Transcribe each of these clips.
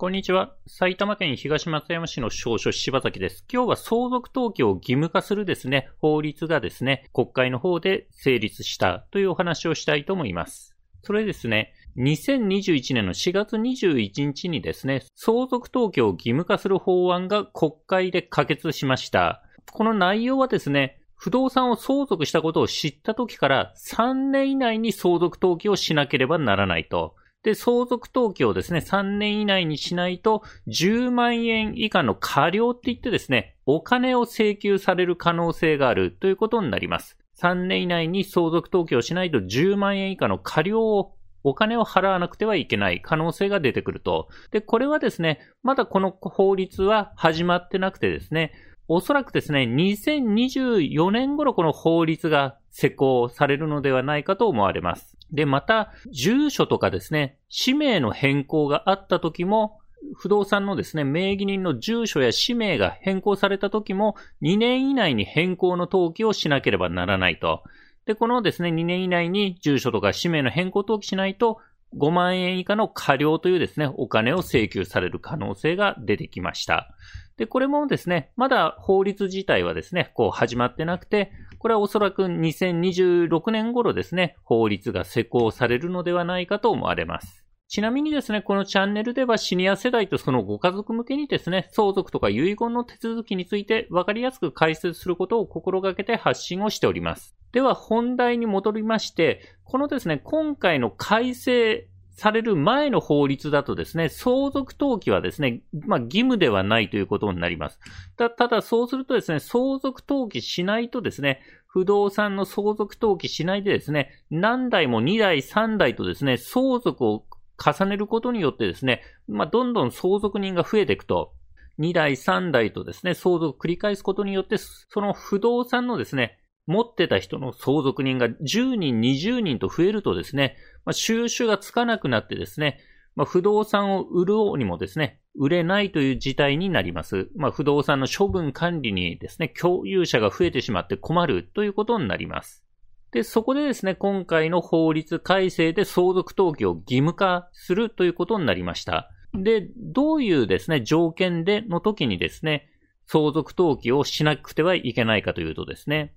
こんにちは。埼玉県東松山市の少書柴崎です。今日は相続登記を義務化するですね、法律がですね、国会の方で成立したというお話をしたいと思います。それですね、2021年の4月21日にですね、相続登記を義務化する法案が国会で可決しました。この内容はですね、不動産を相続したことを知った時から3年以内に相続登記をしなければならないと。で、相続登記をですね、3年以内にしないと、10万円以下の過料って言ってですね、お金を請求される可能性があるということになります。3年以内に相続登記をしないと10万円以下の過料をお金を払わなくてはいけない可能性が出てくると。で、これはですね、まだこの法律は始まってなくてですね、おそらくですね、2024年頃この法律が施行されるのではないかと思われます。で、また、住所とかですね、氏名の変更があった時も、不動産のですね、名義人の住所や氏名が変更された時も、2年以内に変更の登記をしなければならないと。で、このですね、2年以内に住所とか氏名の変更登記しないと、5万円以下の過料というですね、お金を請求される可能性が出てきました。で、これもですね、まだ法律自体はですね、こう始まってなくて、これはおそらく2026年頃ですね、法律が施行されるのではないかと思われます。ちなみにですね、このチャンネルではシニア世代とそのご家族向けにですね、相続とか遺言の手続きについて分かりやすく解説することを心がけて発信をしております。では本題に戻りまして、このですね、今回の改正される前の法律だとですね、相続登記はですね、まあ義務ではないということになります。たただそうするとですね、相続登記しないとですね、不動産の相続登記しないでですね、何代も2代、3代とですね、相続を重ねることによってですね、まあ、どんどん相続人が増えていくと、2代、3代とですね、相続を繰り返すことによって、その不動産のですね、持ってた人の相続人が10人、20人と増えるとですね、まあ、収集がつかなくなってですね、まあ、不動産を売るにもですね、売れないという事態になります。まあ、不動産の処分管理にですね、共有者が増えてしまって困るということになります。で、そこでですね、今回の法律改正で相続登記を義務化するということになりました。で、どういうですね、条件での時にですね、相続登記をしなくてはいけないかというとですね、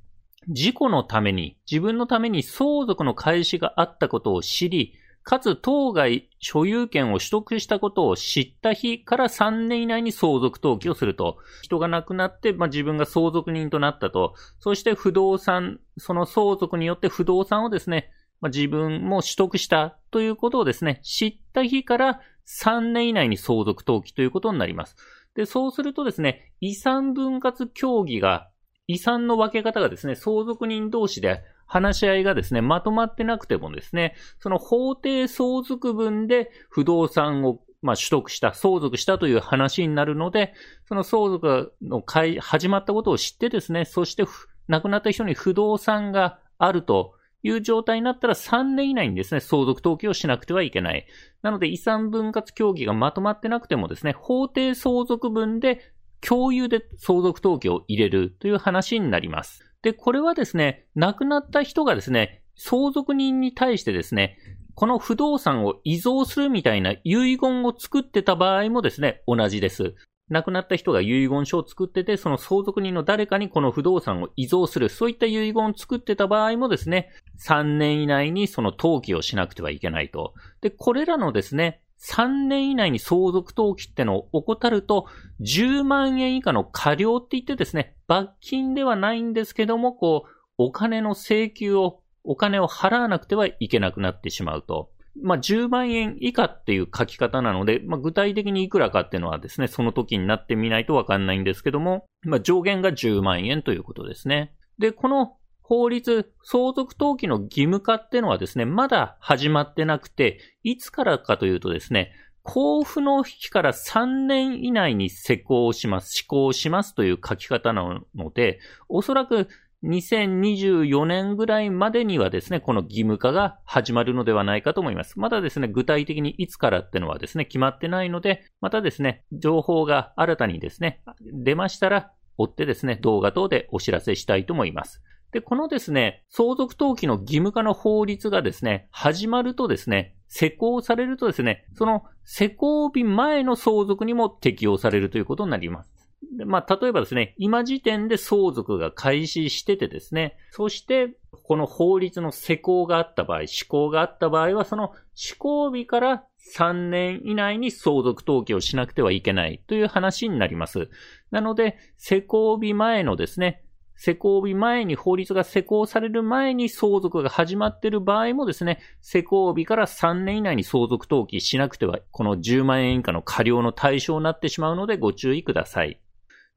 事故のために、自分のために相続の開始があったことを知り、かつ当該所有権を取得したことを知った日から3年以内に相続登記をすると。人が亡くなって、まあ、自分が相続人となったと。そして不動産、その相続によって不動産をですね、まあ、自分も取得したということをですね、知った日から3年以内に相続登記ということになります。で、そうするとですね、遺産分割協議が、遺産の分け方がですね、相続人同士で話し合いがですね、まとまってなくてもですね、その法定相続分で不動産をまあ、取得した、相続したという話になるので、その相続の会、始まったことを知ってですね、そして亡くなった人に不動産があるという状態になったら3年以内にですね、相続登記をしなくてはいけない。なので遺産分割協議がまとまってなくてもですね、法定相続分で共有で相続登記を入れるという話になります。で、これはですね、亡くなった人がですね、相続人に対してですね、この不動産を遺贈するみたいな遺言を作ってた場合もですね、同じです。亡くなった人が遺言書を作ってて、その相続人の誰かにこの不動産を遺贈する、そういった遺言を作ってた場合もですね、3年以内にその登記をしなくてはいけないと。で、これらのですね、3年以内に相続登記ってのを怠ると、10万円以下の過料って言ってですね、罰金ではないんですけども、こう、お金の請求を、お金を払わなくてはいけなくなってしまうと。まあ、10万円以下っていう書き方なので、まあ、具体的にいくらかっていうのはですね、その時になってみないとわかんないんですけども、まあ、上限が10万円ということですね。で、この法律、相続登記の義務化っていうのはですね、まだ始まってなくて、いつからかというとですね、交付の日から3年以内に施行します、施行しますという書き方なので、おそらく2024年ぐらいまでにはですね、この義務化が始まるのではないかと思います。まだですね、具体的にいつからってのはですね、決まってないので、またですね、情報が新たにですね、出ましたら、追ってですね、動画等でお知らせしたいと思います。で、このですね、相続登記の義務化の法律がですね、始まるとですね、施行されるとですね、その施行日前の相続にも適用されるということになります。でまあ、例えばですね、今時点で相続が開始しててですね、そして、この法律の施行があった場合、施行があった場合は、その施行日から3年以内に相続登記をしなくてはいけないという話になります。なので、施行日前のですね、施行日前に法律が施行される前に相続が始まっている場合もですね、施行日から3年以内に相続登記しなくては、この10万円以下の過料の対象になってしまうのでご注意ください。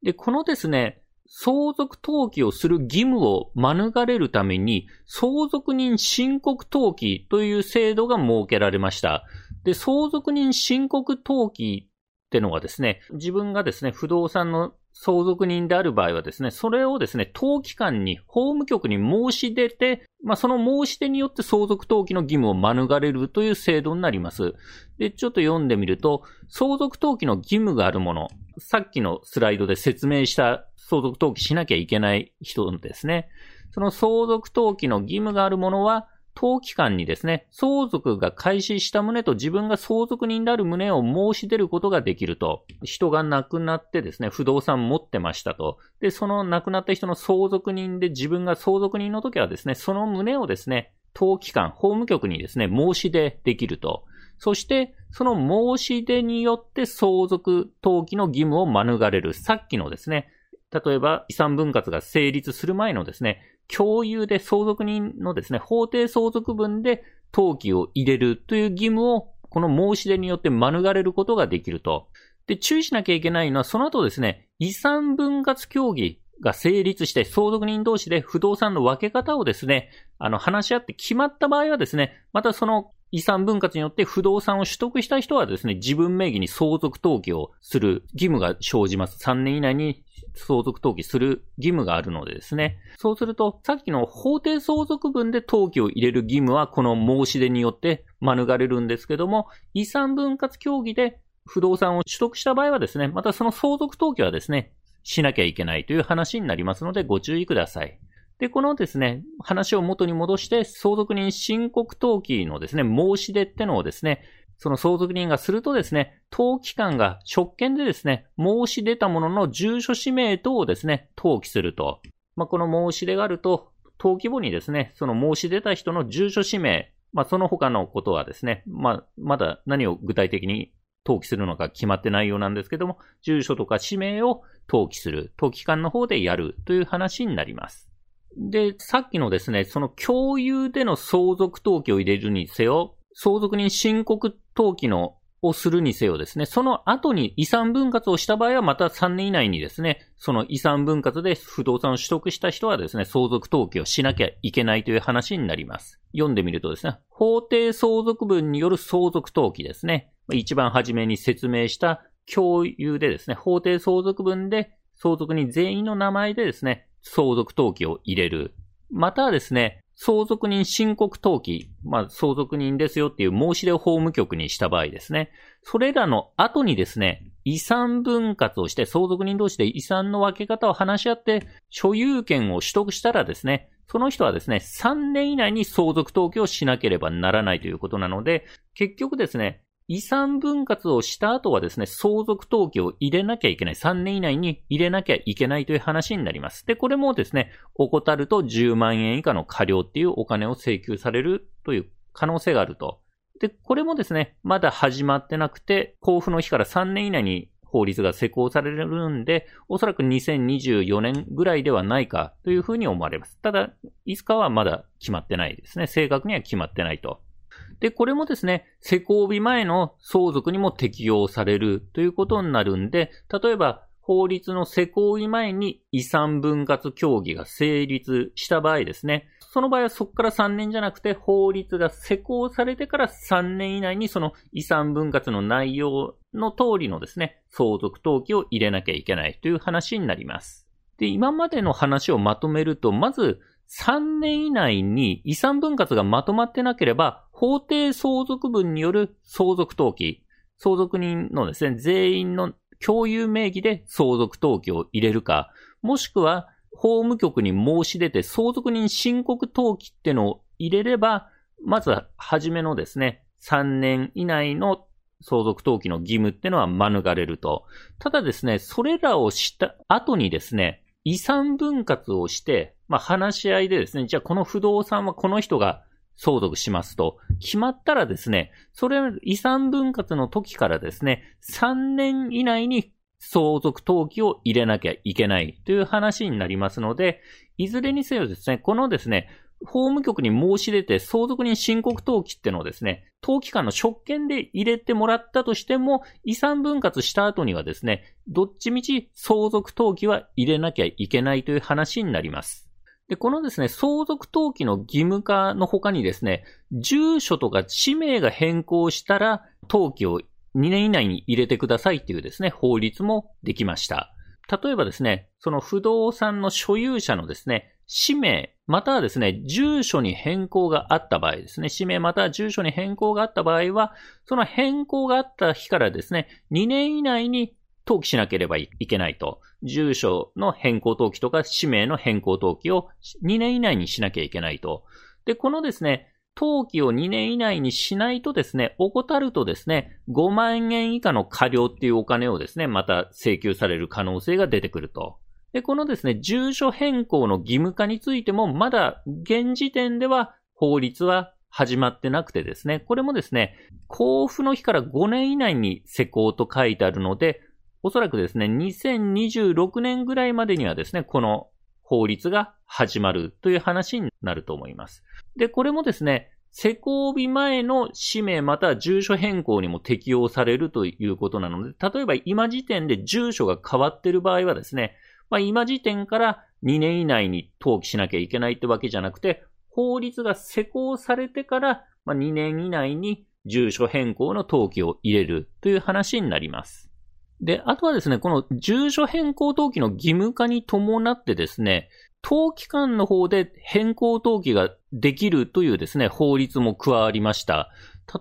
で、このですね、相続登記をする義務を免れるために、相続人申告登記という制度が設けられました。で、相続人申告登記ってのはですね、自分がですね、不動産の相続人である場合はですね、それをですね、登記官に、法務局に申し出て、まあ、その申し出によって相続登記の義務を免れるという制度になります。で、ちょっと読んでみると、相続登記の義務があるもの、さっきのスライドで説明した相続登記しなきゃいけない人ですね。その相続登記の義務があるものは、登記官にですね、相続が開始した旨と自分が相続人である旨を申し出ることができると。人が亡くなってですね、不動産持ってましたと。で、その亡くなった人の相続人で自分が相続人の時はですね、その旨をですね、登記官、法務局にですね、申し出できると。そして、その申し出によって相続登記の義務を免れる。さっきのですね、例えば遺産分割が成立する前のですね、共有で相続人のですね、法定相続分で登記を入れるという義務を、この申し出によって免れることができると。で、注意しなきゃいけないのは、その後ですね、遺産分割協議が成立して、相続人同士で不動産の分け方をですね、あの、話し合って決まった場合はですね、またその遺産分割によって不動産を取得した人はですね、自分名義に相続登記をする義務が生じます。3年以内に相続登記する義務があるのでですね。そうすると、さっきの法定相続分で登記を入れる義務はこの申し出によって免れるんですけども、遺産分割協議で不動産を取得した場合はですね、またその相続登記はですね、しなきゃいけないという話になりますのでご注意ください。で、このですね、話を元に戻して、相続人申告登記のですね、申し出ってのをですね、その相続人がするとですね、登記官が職権でですね、申し出たものの住所氏名等をですね、登記すると。まあ、この申し出があると、登記簿にですね、その申し出た人の住所氏名、まあ、その他のことはですね、まあ、まだ何を具体的に登記するのか決まってないようなんですけども、住所とか氏名を登記する、登記官の方でやるという話になります。で、さっきのですね、その共有での相続登記を入れるにせよ、相続人申告登記のをするにせよですね、その後に遺産分割をした場合はまた3年以内にですね、その遺産分割で不動産を取得した人はですね、相続登記をしなきゃいけないという話になります。読んでみるとですね、法定相続分による相続登記ですね。一番初めに説明した共有でですね、法定相続分で相続人全員の名前でですね、相続登記を入れる。またはですね、相続人申告登記、まあ、相続人ですよっていう申し出を法務局にした場合ですね。それらの後にですね、遺産分割をして相続人同士で遺産の分け方を話し合って所有権を取得したらですね、その人はですね、3年以内に相続登記をしなければならないということなので、結局ですね、遺産分割をした後はですね、相続登記を入れなきゃいけない。3年以内に入れなきゃいけないという話になります。で、これもですね、怠ると10万円以下の過料っていうお金を請求されるという可能性があると。で、これもですね、まだ始まってなくて、交付の日から3年以内に法律が施行されるんで、おそらく2024年ぐらいではないかというふうに思われます。ただ、いつかはまだ決まってないですね。正確には決まってないと。で、これもですね、施行日前の相続にも適用されるということになるんで、例えば、法律の施行日前に遺産分割協議が成立した場合ですね。その場合はそこから3年じゃなくて法律が施行されてから3年以内にその遺産分割の内容の通りのですね、相続登記を入れなきゃいけないという話になります。で、今までの話をまとめると、まず3年以内に遺産分割がまとまってなければ、法定相続分による相続登記、相続人のですね、全員の共有名義で相続登記を入れるか、もしくは法務局に申し出て相続人申告登記ってのを入れれば、まずは初めのですね、3年以内の相続登記の義務ってのは免れると。ただですね、それらをした後にですね、遺産分割をして、まあ話し合いでですね、じゃあこの不動産はこの人が相続しますと、決まったらですね、それ遺産分割の時からですね、3年以内に相続登記を入れなきゃいけないという話になりますので、いずれにせよですね、このですね、法務局に申し出て相続人申告登記ってのをですね、登記官の職権で入れてもらったとしても、遺産分割した後にはですね、どっちみち相続登記は入れなきゃいけないという話になります。で、このですね、相続登記の義務化の他にですね、住所とか氏名が変更したら、登記を2年以内に入れてくださいっていうですね、法律もできました。例えばですね、その不動産の所有者のですね、氏名、またはですね、住所に変更があった場合ですね、氏名または住所に変更があった場合は、その変更があった日からですね、2年以内に登記しなければいけないと。住所の変更登記とか氏名の変更登記を2年以内にしなきゃいけないと。で、このですね、登記を2年以内にしないとですね、怠るとですね、5万円以下の過料っていうお金をですね、また請求される可能性が出てくると。で、このですね、住所変更の義務化についても、まだ現時点では法律は始まってなくてですね、これもですね、交付の日から5年以内に施行と書いてあるので、おそらくですね、2026年ぐらいまでにはですね、この法律が始まるという話になると思います。で、これもですね、施行日前の氏名または住所変更にも適用されるということなので、例えば今時点で住所が変わっている場合はですね、まあ、今時点から2年以内に登記しなきゃいけないってわけじゃなくて、法律が施行されてから、ま、2年以内に住所変更の登記を入れるという話になります。で、あとはですね、この住所変更登記の義務化に伴ってですね、登記官の方で変更登記ができるというですね、法律も加わりました。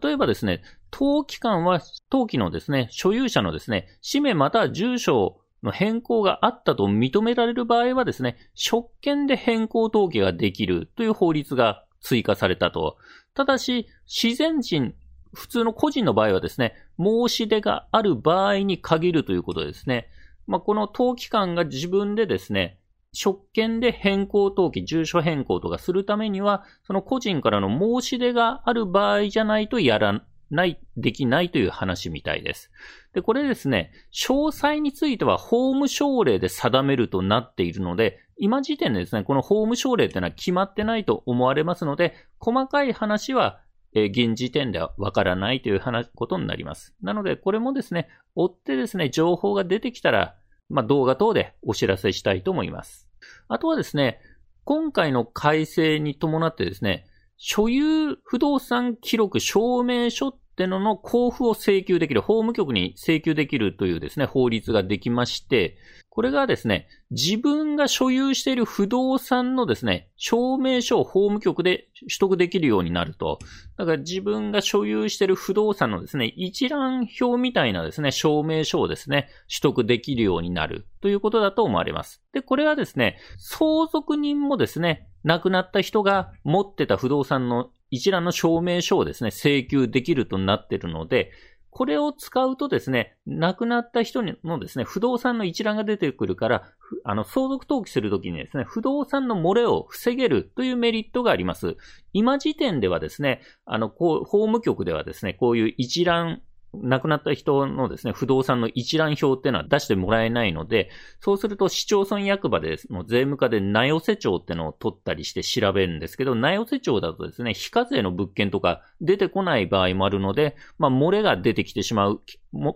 例えばですね、登記官は登記のですね、所有者のですね、氏名または住所の変更があったと認められる場合はですね、職権で変更登記ができるという法律が追加されたと。ただし、自然人、普通の個人の場合はですね、申し出がある場合に限るということですね。まあ、この登記官が自分でですね、職権で変更登記、住所変更とかするためには、その個人からの申し出がある場合じゃないとやらない、できないという話みたいです。で、これですね、詳細については法務省令で定めるとなっているので、今時点でですね、この法務省令っていうのは決まってないと思われますので、細かい話は、え現時点ではわからないという話、ことになります。なので、これもですね、追ってですね、情報が出てきたら、まあ、動画等でお知らせしたいと思います。あとはですね、今回の改正に伴ってですね、所有不動産記録証明書ってのの交付を請求できる、法務局に請求できるというですね、法律ができまして、これがですね、自分が所有している不動産のですね、証明書を法務局で取得できるようになると。だから自分が所有している不動産のですね、一覧表みたいなですね、証明書をですね、取得できるようになるということだと思われます。で、これはですね、相続人もですね、亡くなった人が持ってた不動産の一覧の証明書をですね、請求できるとなっているので、これを使うとですね、亡くなった人のですね、不動産の一覧が出てくるから、あの、相続登記するときにですね、不動産の漏れを防げるというメリットがあります。今時点ではですね、あの、こう、法務局ではですね、こういう一覧亡くなった人のですね、不動産の一覧表っていうのは出してもらえないので、そうすると市町村役場での税務課で名寄せ帳ってのを取ったりして調べるんですけど、名寄せ帳だとですね、非課税の物件とか出てこない場合もあるので、まあ、漏れが出てきてしまう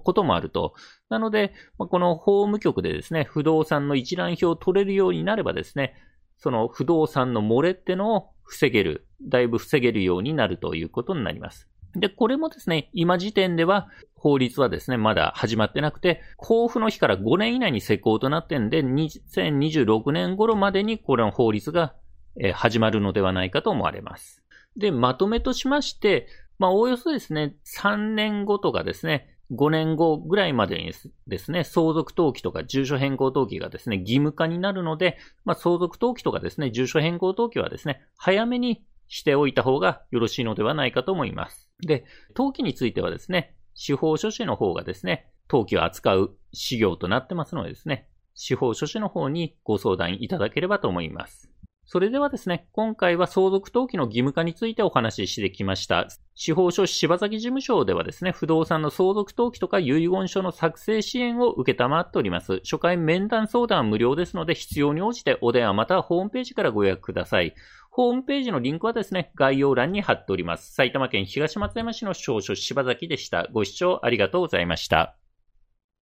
こともあると。なので、まあ、この法務局でですね、不動産の一覧表を取れるようになればですね、その不動産の漏れってのを防げる、だいぶ防げるようになるということになります。で、これもですね、今時点では法律はですね、まだ始まってなくて、交付の日から5年以内に施行となってんで、2026年頃までにこれの法律が始まるのではないかと思われます。で、まとめとしまして、まあ、おおよそですね、3年後とかですね、5年後ぐらいまでにですね、相続登記とか住所変更登記がですね、義務化になるので、まあ、相続登記とかですね、住所変更登記はですね、早めにしておいた方がよろしいのではないかと思います。で、登記についてはですね、司法書士の方がですね、登記を扱う事業となってますのでですね、司法書士の方にご相談いただければと思います。それではですね、今回は相続登記の義務化についてお話ししてきました。司法書士柴崎事務所ではですね、不動産の相続登記とか遺言書の作成支援を受けたまっております。初回面談相談は無料ですので、必要に応じてお電話またはホームページからご予約ください。ホームページのリンクはですね、概要欄に貼っております。埼玉県東松山市の少書柴崎でした。ご視聴ありがとうございました。